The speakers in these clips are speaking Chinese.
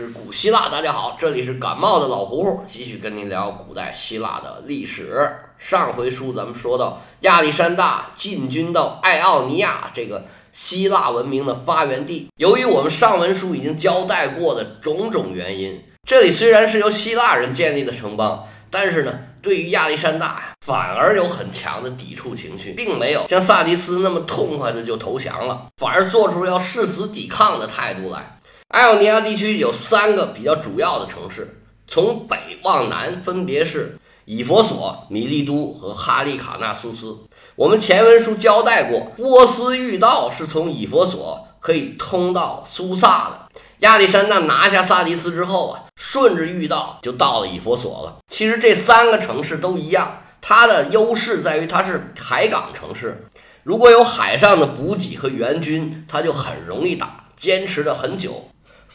之古希腊。大家好，这里是感冒的老胡胡，继续跟您聊古代希腊的历史。上回书咱们说到亚历山大进军到爱奥尼亚这个希腊文明的发源地，由于我们上文书已经交代过的种种原因，这里虽然是由希腊人建立的城邦，但是呢，对于亚历山大呀，反而有很强的抵触情绪，并没有像萨迪斯那么痛快的就投降了，反而做出要誓死抵抗的态度来。爱奥尼亚地区有三个比较主要的城市，从北往南分别是以佛所、米利都和哈利卡纳苏斯。我们前文书交代过，波斯御道是从以佛所可以通到苏萨的。亚历山大拿下萨迪斯之后啊，顺着御道就到了以佛所了。其实这三个城市都一样，它的优势在于它是海港城市，如果有海上的补给和援军，它就很容易打，坚持的很久。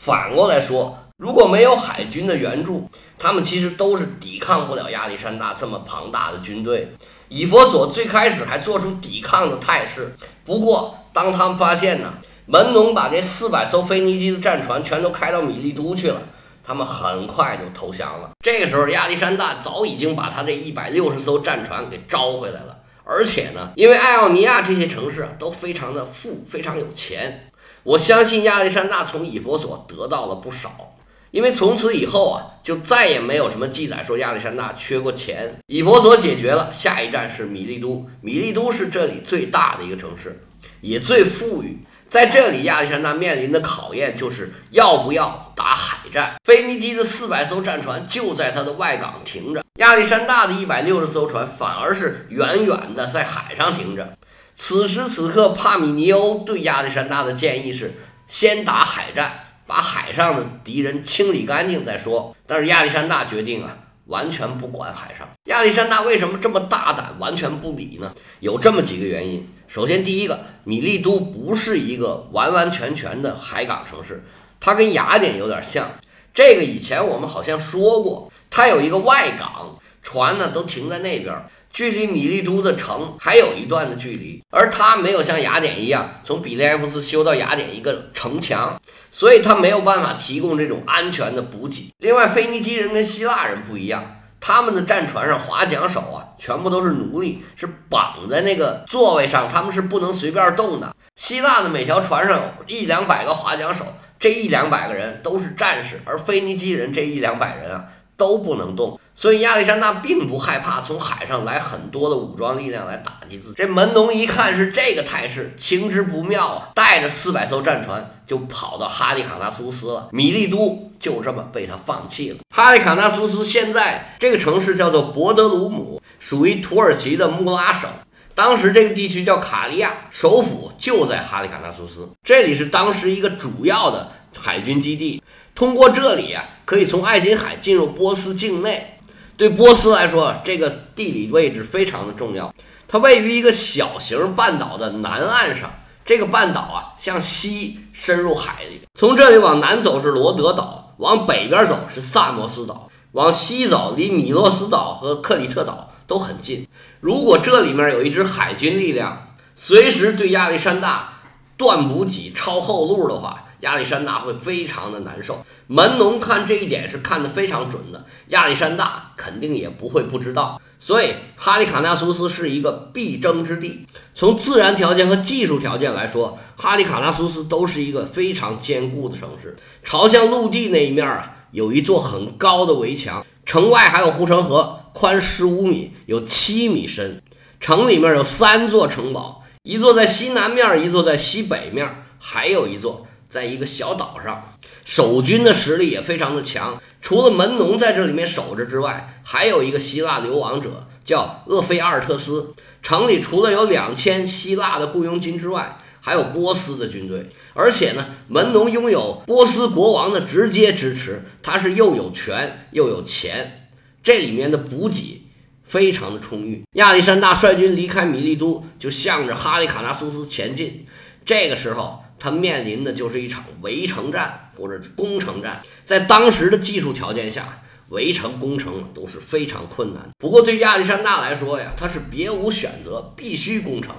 反过来说，如果没有海军的援助，他们其实都是抵抗不了亚历山大这么庞大的军队。以佛所最开始还做出抵抗的态势，不过当他们发现呢，门农把这四百艘腓尼基的战船全都开到米利都去了，他们很快就投降了。这个时候，亚历山大早已经把他这一百六十艘战船给招回来了，而且呢，因为爱奥尼亚这些城市都非常的富，非常有钱。我相信亚历山大从以弗所得到了不少，因为从此以后啊，就再也没有什么记载说亚历山大缺过钱。以弗所解决了，下一站是米利都。米利都是这里最大的一个城市，也最富裕。在这里，亚历山大面临的考验就是要不要打海战。腓尼基的四百艘战船就在他的外港停着，亚历山大的一百六十艘船反而是远远的在海上停着。此时此刻，帕米尼欧对亚历山大的建议是先打海战，把海上的敌人清理干净再说。但是亚历山大决定啊，完全不管海上。亚历山大为什么这么大胆，完全不理呢？有这么几个原因。首先，第一个，米利都不是一个完完全全的海港城市，它跟雅典有点像。这个以前我们好像说过，它有一个外港，船呢都停在那边。距离米利都的城还有一段的距离，而它没有像雅典一样从比利埃夫斯修到雅典一个城墙，所以它没有办法提供这种安全的补给。另外，腓尼基人跟希腊人不一样，他们的战船上划桨手啊，全部都是奴隶，是绑在那个座位上，他们是不能随便动的。希腊的每条船上有一两百个划桨手，这一两百个人都是战士，而腓尼基人这一两百人啊都不能动。所以亚历山大并不害怕从海上来很多的武装力量来打击自己。这门农一看是这个态势，情之不妙啊，带着四百艘战船就跑到哈利卡纳苏斯了。米利都就这么被他放弃了。哈利卡纳苏斯现在这个城市叫做博德鲁姆，属于土耳其的穆拉省。当时这个地区叫卡利亚，首府就在哈利卡纳苏斯。这里是当时一个主要的海军基地，通过这里啊，可以从爱琴海进入波斯境内。对波斯来说，这个地理位置非常的重要。它位于一个小型半岛的南岸上。这个半岛啊，向西深入海里。从这里往南走是罗德岛，往北边走是萨摩斯岛，往西走离米洛斯岛和克里特岛都很近。如果这里面有一支海军力量，随时对亚历山大断补给、抄后路的话，亚历山大会非常的难受。门农看这一点是看得非常准的，亚历山大肯定也不会不知道。所以哈利卡纳苏斯是一个必争之地。从自然条件和技术条件来说，哈利卡纳苏斯都是一个非常坚固的城市。朝向陆地那一面啊，有一座很高的围墙，城外还有护城河，宽十五米，有七米深。城里面有三座城堡，一座在西南面，一座在西北面，还有一座。在一个小岛上，守军的实力也非常的强。除了门农在这里面守着之外，还有一个希腊流亡者叫厄菲阿尔特斯。城里除了有两千希腊的雇佣军之外，还有波斯的军队。而且呢，门农拥有波斯国王的直接支持，他是又有权又有钱。这里面的补给非常的充裕。亚历山大率军离开米利都，就向着哈利卡纳苏斯前进。这个时候。他面临的就是一场围城战或者攻城战，在当时的技术条件下，围城攻城都是非常困难。不过对亚历山大来说呀，他是别无选择，必须攻城。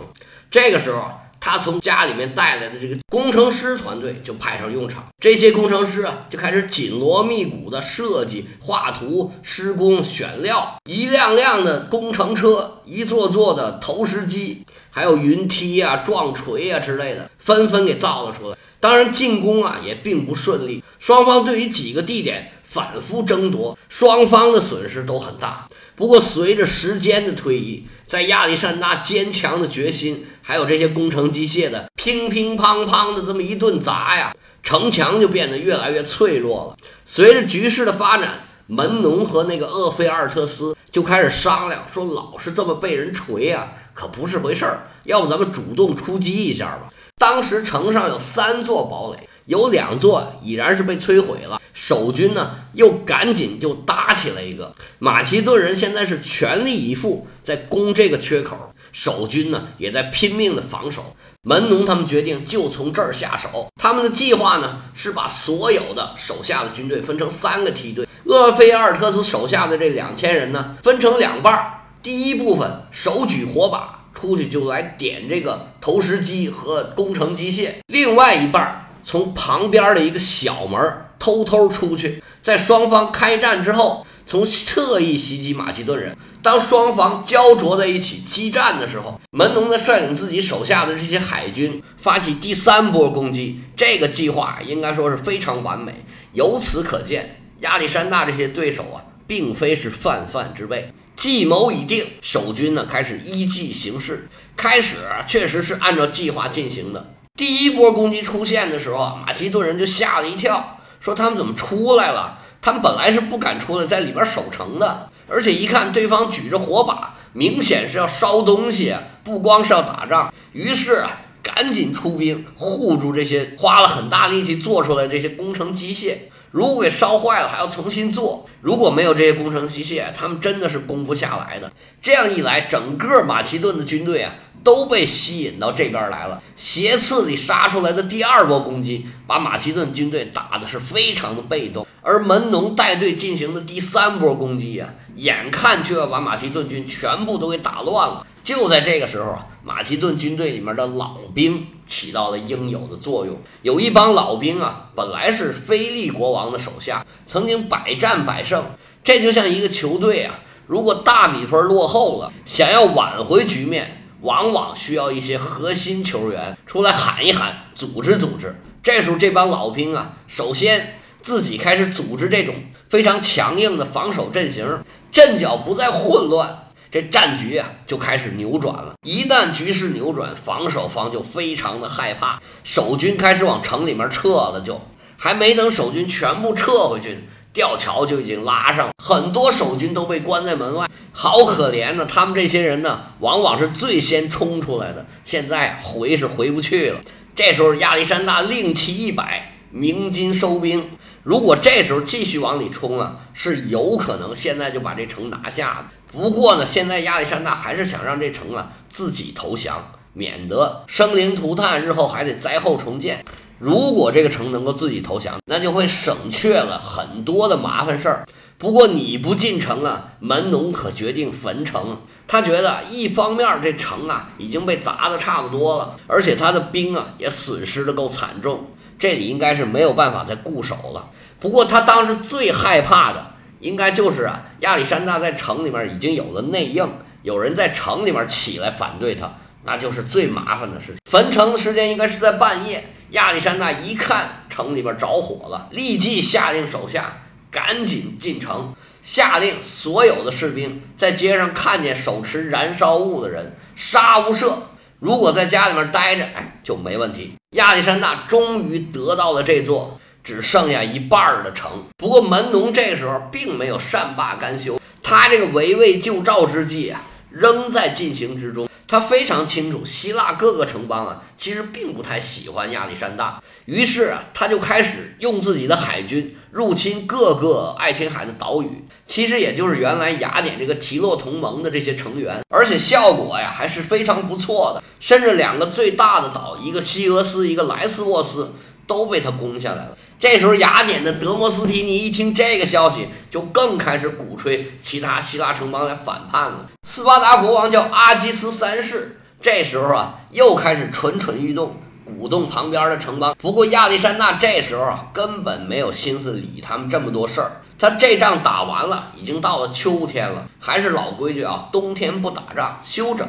这个时候，他从家里面带来的这个工程师团队就派上用场。这些工程师啊，就开始紧锣密鼓的设计、画图、施工、选料，一辆辆的工程车，一座座的投石机，还有云梯啊、撞锤啊之类的，纷纷给造了出来。当然，进攻啊也并不顺利，双方对于几个地点反复争夺，双方的损失都很大。不过，随着时间的推移，在亚历山大坚强的决心，还有这些工程机械的乒乒乓乓的这么一顿砸呀，城墙就变得越来越脆弱了。随着局势的发展，门农和那个厄菲尔特斯就开始商量，说老是这么被人锤啊，可不是回事儿，要不咱们主动出击一下吧。当时城上有三座堡垒，有两座已然是被摧毁了。守军呢，又赶紧就搭起了一个。马其顿人现在是全力以赴在攻这个缺口，守军呢也在拼命的防守。门农他们决定就从这儿下手。他们的计划呢是把所有的手下的军队分成三个梯队。厄菲阿尔特斯手下的这两千人呢，分成两半儿。第一部分手举火把。出去就来点这个投石机和工程机械，另外一半从旁边的一个小门偷偷出去，在双方开战之后，从侧翼袭击马其顿人。当双方焦灼在一起激战的时候，门农在率领自己手下的这些海军发起第三波攻击。这个计划应该说是非常完美。由此可见，亚历山大这些对手啊，并非是泛泛之辈。计谋已定，守军呢开始依计行事。开始确实是按照计划进行的。第一波攻击出现的时候啊，马其顿人就吓了一跳，说他们怎么出来了？他们本来是不敢出来，在里边守城的。而且一看对方举着火把，明显是要烧东西，不光是要打仗。于是啊，赶紧出兵护住这些花了很大力气做出来这些工程机械。如果给烧坏了，还要重新做。如果没有这些工程机械，他们真的是攻不下来的。这样一来，整个马其顿的军队啊都被吸引到这边来了。斜刺里杀出来的第二波攻击，把马其顿军队打的是非常的被动。而门农带队进行的第三波攻击啊，眼看就要把马其顿军全部都给打乱了。就在这个时候啊，马其顿军队里面的老兵起到了应有的作用。有一帮老兵啊，本来是菲利国王的手下，曾经百战百胜。这就像一个球队啊，如果大比分落后了，想要挽回局面，往往需要一些核心球员出来喊一喊，组织组织。这时候这帮老兵啊，首先自己开始组织这种非常强硬的防守阵型，阵脚不再混乱。这战局啊就开始扭转了。一旦局势扭转，防守方就非常的害怕，守军开始往城里面撤了。就还没等守军全部撤回去，吊桥就已经拉上了，很多守军都被关在门外，好可怜呢。他们这些人呢，往往是最先冲出来的，现在回是回不去了。这时候亚历山大令旗一摆，鸣金收兵。如果这时候继续往里冲啊，是有可能现在就把这城拿下的。不过呢，现在亚历山大还是想让这城啊自己投降，免得生灵涂炭，日后还得灾后重建。如果这个城能够自己投降，那就会省却了很多的麻烦事儿。不过你不进城啊，门农可决定焚城。他觉得一方面这城啊已经被砸得差不多了，而且他的兵啊也损失的够惨重，这里应该是没有办法再固守了。不过他当时最害怕的。应该就是啊，亚历山大在城里面已经有了内应，有人在城里面起来反对他，那就是最麻烦的事情。焚城的时间应该是在半夜。亚历山大一看城里边着火了，立即下令手下赶紧进城，下令所有的士兵在街上看见手持燃烧物的人杀无赦。如果在家里面待着，哎，就没问题。亚历山大终于得到了这座。只剩下一半的城，不过门农这时候并没有善罢甘休，他这个围魏救赵之计啊，仍在进行之中。他非常清楚，希腊各个城邦啊，其实并不太喜欢亚历山大，于是啊，他就开始用自己的海军入侵各个爱琴海的岛屿，其实也就是原来雅典这个提洛同盟的这些成员，而且效果呀还是非常不错的，甚至两个最大的岛，一个西俄斯，一个莱斯沃斯，都被他攻下来了。这时候，雅典的德摩斯提尼一听这个消息，就更开始鼓吹其他希腊城邦来反叛了。斯巴达国王叫阿基斯三世，这时候啊，又开始蠢蠢欲动，鼓动旁边的城邦。不过亚历山大这时候啊，根本没有心思理他们这么多事儿。他这仗打完了，已经到了秋天了，还是老规矩啊，冬天不打仗，休整。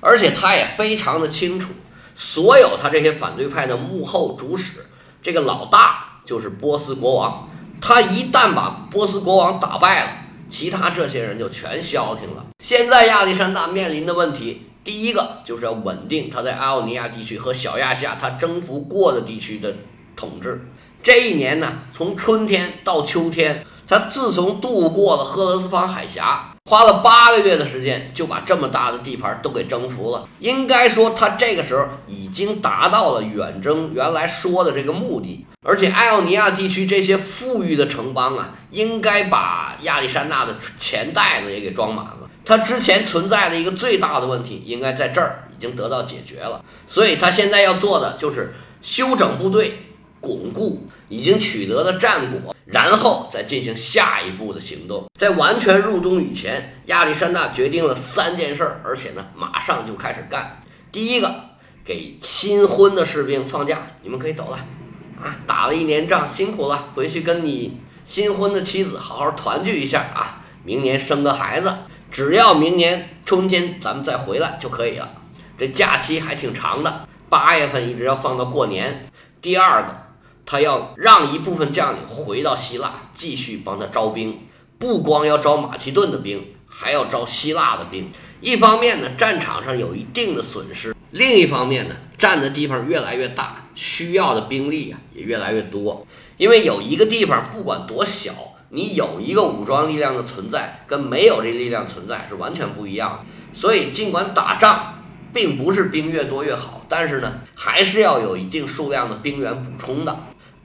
而且他也非常的清楚，所有他这些反对派的幕后主使，这个老大就是波斯国王。他一旦把波斯国王打败了，其他这些人就全消停了。现在亚历山大面临的问题，第一个就是要稳定他在阿奥尼亚地区和小亚细亚他征服过的地区的统治。这一年呢，从春天到秋天。他自从渡过了赫勒斯方海峡，花了八个月的时间，就把这么大的地盘都给征服了。应该说，他这个时候已经达到了远征原来说的这个目的。而且，艾奥尼亚地区这些富裕的城邦啊，应该把亚历山大的钱袋子也给装满了。他之前存在的一个最大的问题，应该在这儿已经得到解决了。所以他现在要做的就是休整部队，巩固已经取得的战果。然后再进行下一步的行动。在完全入冬以前，亚历山大决定了三件事，而且呢，马上就开始干。第一个，给新婚的士兵放假，你们可以走了，啊，打了一年仗，辛苦了，回去跟你新婚的妻子好好团聚一下啊，明年生个孩子，只要明年春天咱们再回来就可以了。这假期还挺长的，八月份一直要放到过年。第二个。他要让一部分将领回到希腊，继续帮他招兵，不光要招马其顿的兵，还要招希腊的兵。一方面呢，战场上有一定的损失；另一方面呢，占的地方越来越大，需要的兵力啊也越来越多。因为有一个地方不管多小，你有一个武装力量的存在，跟没有这力量存在是完全不一样的。所以，尽管打仗并不是兵越多越好，但是呢，还是要有一定数量的兵员补充的。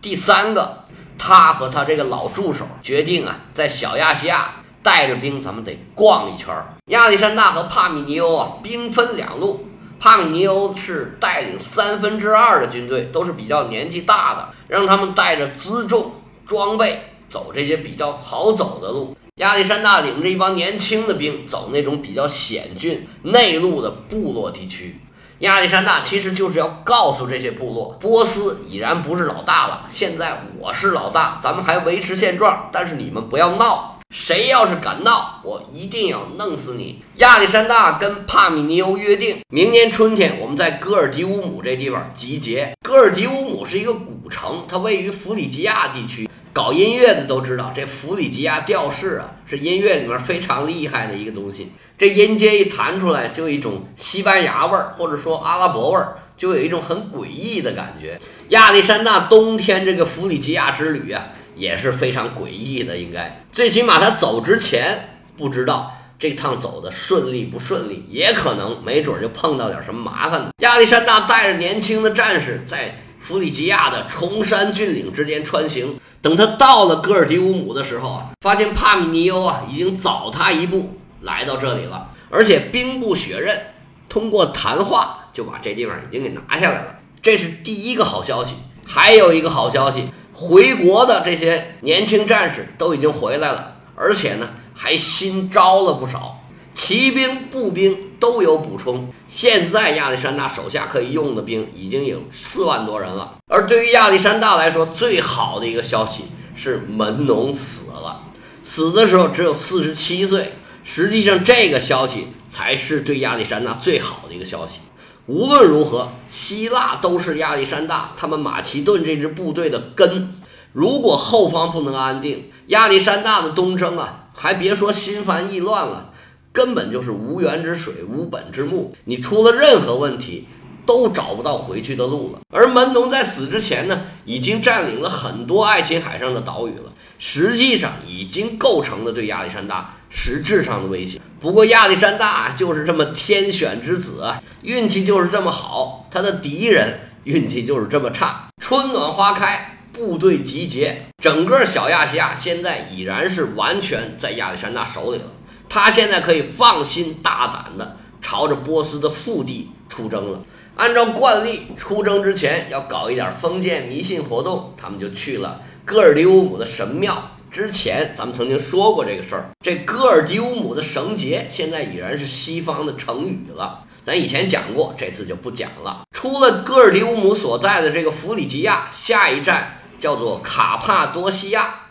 第三个，他和他这个老助手决定啊，在小亚细亚带着兵，咱们得逛一圈。亚历山大和帕米尼欧啊，兵分两路。帕米尼欧是带领三分之二的军队，都是比较年纪大的，让他们带着辎重装备走这些比较好走的路。亚历山大领着一帮年轻的兵走那种比较险峻内陆的部落地区。亚历山大其实就是要告诉这些部落，波斯已然不是老大了，现在我是老大，咱们还维持现状，但是你们不要闹，谁要是敢闹，我一定要弄死你。亚历山大跟帕米尼欧约定，明年春天我们在戈尔迪乌姆这地方集结。戈尔迪乌姆是一个古城，它位于弗里吉亚地区。搞音乐的都知道，这弗里吉亚调式啊，是音乐里面非常厉害的一个东西。这音阶一弹出来，就一种西班牙味儿，或者说阿拉伯味儿，就有一种很诡异的感觉。亚历山大冬天这个弗里吉亚之旅啊，也是非常诡异的。应该最起码他走之前不知道这趟走的顺利不顺利，也可能没准就碰到点什么麻烦呢。亚历山大带着年轻的战士在弗里吉亚的崇山峻岭之间穿行。等他到了戈尔迪乌姆的时候啊，发现帕米尼欧啊已经早他一步来到这里了，而且兵不血刃，通过谈话就把这地方已经给拿下来了。这是第一个好消息。还有一个好消息，回国的这些年轻战士都已经回来了，而且呢还新招了不少。骑兵、步兵都有补充。现在亚历山大手下可以用的兵已经有四万多人了。而对于亚历山大来说，最好的一个消息是门农死了，死的时候只有四十七岁。实际上，这个消息才是对亚历山大最好的一个消息。无论如何，希腊都是亚历山大他们马其顿这支部队的根。如果后方不能安定，亚历山大的东征啊，还别说心烦意乱了。根本就是无源之水，无本之木。你出了任何问题，都找不到回去的路了。而门农在死之前呢，已经占领了很多爱琴海上的岛屿了，实际上已经构成了对亚历山大实质上的威胁。不过亚历山大就是这么天选之子，运气就是这么好，他的敌人运气就是这么差。春暖花开，部队集结，整个小亚细亚现在已然是完全在亚历山大手里了。他现在可以放心大胆地朝着波斯的腹地出征了。按照惯例，出征之前要搞一点封建迷信活动，他们就去了戈尔迪乌姆的神庙。之前咱们曾经说过这个事儿。这戈尔迪乌姆的绳结现在已然是西方的成语了。咱以前讲过，这次就不讲了。出了戈尔迪乌姆所在的这个弗里吉亚，下一站叫做卡帕多西亚，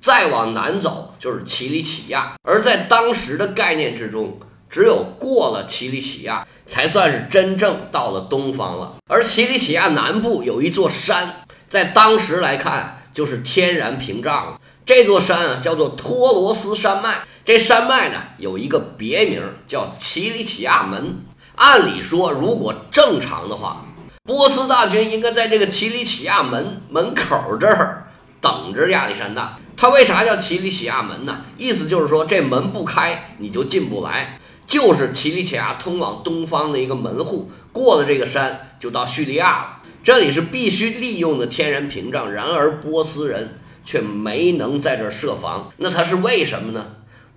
再往南走就是奇里乞亚。而在当时的概念之中，只有过了奇里乞亚，才算是真正到了东方了。而奇里乞亚南部有一座山，在当时来看就是天然屏障了。这座山啊，叫做托罗斯山脉。这山脉呢，有一个别名叫奇里乞亚门。按理说，如果正常的话，波斯大军应该在这个奇里乞亚门门口这儿等着亚历山大。他为啥叫奇里乞亚门呢？意思就是说，这门不开，你就进不来，就是奇里乞亚通往东方的一个门户。过了这个山，就到叙利亚了。这里是必须利用的天然屏障。然而，波斯人却没能在这设防。那他是为什么呢？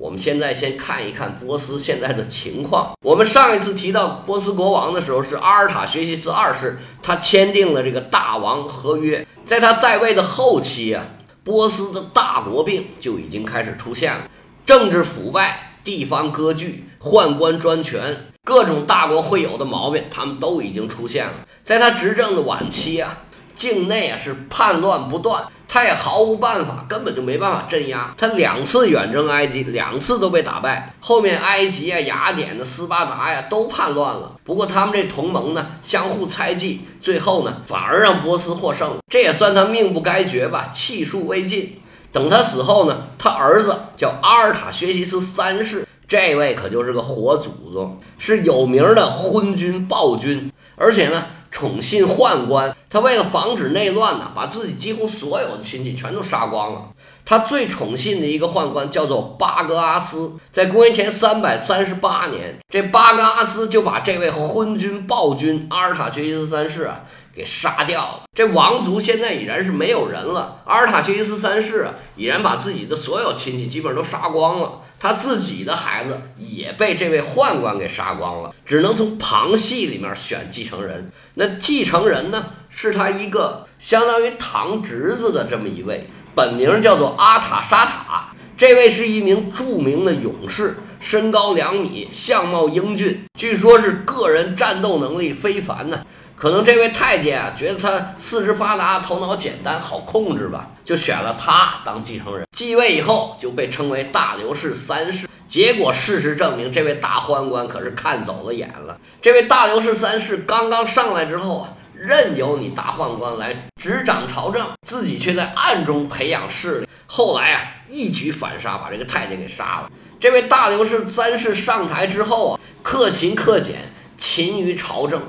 我们现在先看一看波斯现在的情况。我们上一次提到波斯国王的时候，是阿尔塔学习斯二世，他签订了这个大王合约。在他在位的后期啊，波斯的大国病就已经开始出现了，政治腐败、地方割据、宦官专权，各种大国会有的毛病，他们都已经出现了。在他执政的晚期啊，境内啊是叛乱不断。他也毫无办法，根本就没办法镇压。他两次远征埃及，两次都被打败。后面埃及啊、雅典的斯巴达呀都叛乱了。不过他们这同盟呢，相互猜忌，最后呢反而让波斯获胜。这也算他命不该绝吧，气数未尽。等他死后呢，他儿子叫阿尔塔薛西斯三世，这位可就是个活祖宗，是有名的昏君暴君，而且呢。宠信宦官，他为了防止内乱呢，把自己几乎所有的亲戚全都杀光了。他最宠信的一个宦官叫做巴格阿斯，在公元前三百三十八年，这巴格阿斯就把这位昏君暴君阿尔塔薛西斯三世啊给杀掉了。这王族现在已然是没有人了。阿尔塔薛西斯三世啊，已然把自己的所有亲戚基本上都杀光了。他自己的孩子也被这位宦官给杀光了，只能从旁系里面选继承人。那继承人呢，是他一个相当于堂侄子的这么一位，本名叫做阿塔沙塔。这位是一名著名的勇士，身高两米，相貌英俊，据说是个人战斗能力非凡呢。可能这位太监啊，觉得他四肢发达，头脑简单，好控制吧，就选了他当继承人。继位以后就被称为大刘氏三世。结果事实证明，这位大宦官可是看走了眼了。这位大刘氏三世刚刚上来之后啊，任由你大宦官来执掌朝政，自己却在暗中培养势力。后来啊，一举反杀，把这个太监给杀了。这位大刘氏三世上台之后啊，克勤克俭，勤于朝政。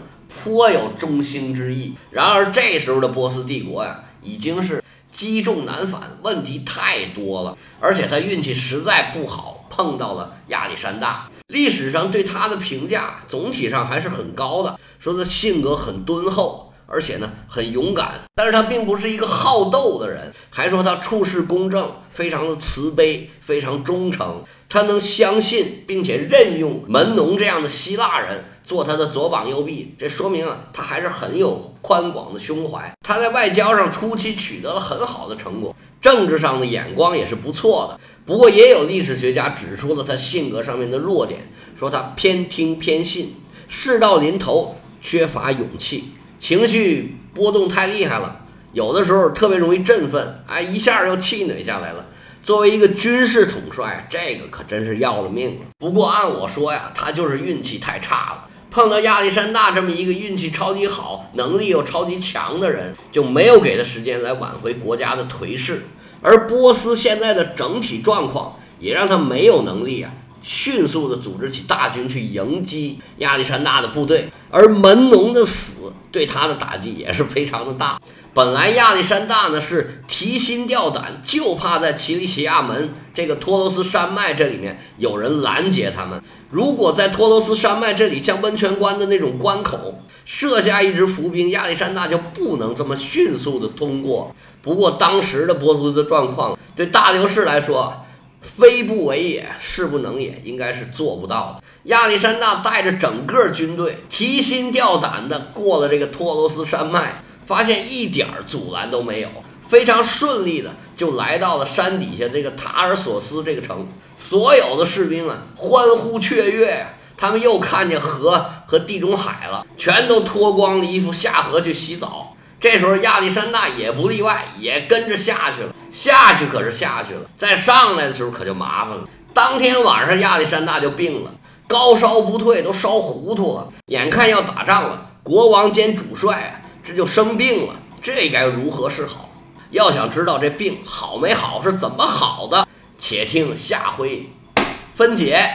颇有中兴之意。然而这时候的波斯帝国呀，已经是积重难返，问题太多了。而且他运气实在不好，碰到了亚历山大。历史上对他的评价总体上还是很高的，说他性格很敦厚，而且呢很勇敢。但是他并不是一个好斗的人，还说他处事公正，非常的慈悲，非常忠诚。他能相信并且任用门农这样的希腊人。做他的左膀右臂，这说明啊，他还是很有宽广的胸怀。他在外交上初期取得了很好的成果，政治上的眼光也是不错的。不过，也有历史学家指出了他性格上面的弱点，说他偏听偏信，事到临头缺乏勇气，情绪波动太厉害了，有的时候特别容易振奋，哎，一下就气馁下来了。作为一个军事统帅，这个可真是要了命了。不过按我说呀，他就是运气太差了。碰到亚历山大这么一个运气超级好、能力又超级强的人，就没有给他时间来挽回国家的颓势。而波斯现在的整体状况，也让他没有能力啊，迅速的组织起大军去迎击亚历山大的部队。而门农的死对他的打击也是非常的大。本来亚历山大呢是提心吊胆，就怕在奇里奇亚门这个托罗斯山脉这里面有人拦截他们。如果在托罗斯山脉这里，像温泉关的那种关口设下一支伏兵，亚历山大就不能这么迅速的通过。不过当时的波斯的状况，对大流士来说，非不为也，是不能也，应该是做不到的。亚历山大带着整个军队提心吊胆的过了这个托罗斯山脉。发现一点阻拦都没有，非常顺利的就来到了山底下这个塔尔索斯这个城。所有的士兵啊欢呼雀跃，他们又看见河和地中海了，全都脱光了衣服下河去洗澡。这时候亚历山大也不例外，也跟着下去了。下去可是下去了，再上来的时候可就麻烦了。当天晚上亚历山大就病了，高烧不退，都烧糊涂了。眼看要打仗了，国王兼主帅啊，这就生病了，这该如何是好？要想知道这病好没好，是怎么好的，且听下回分解。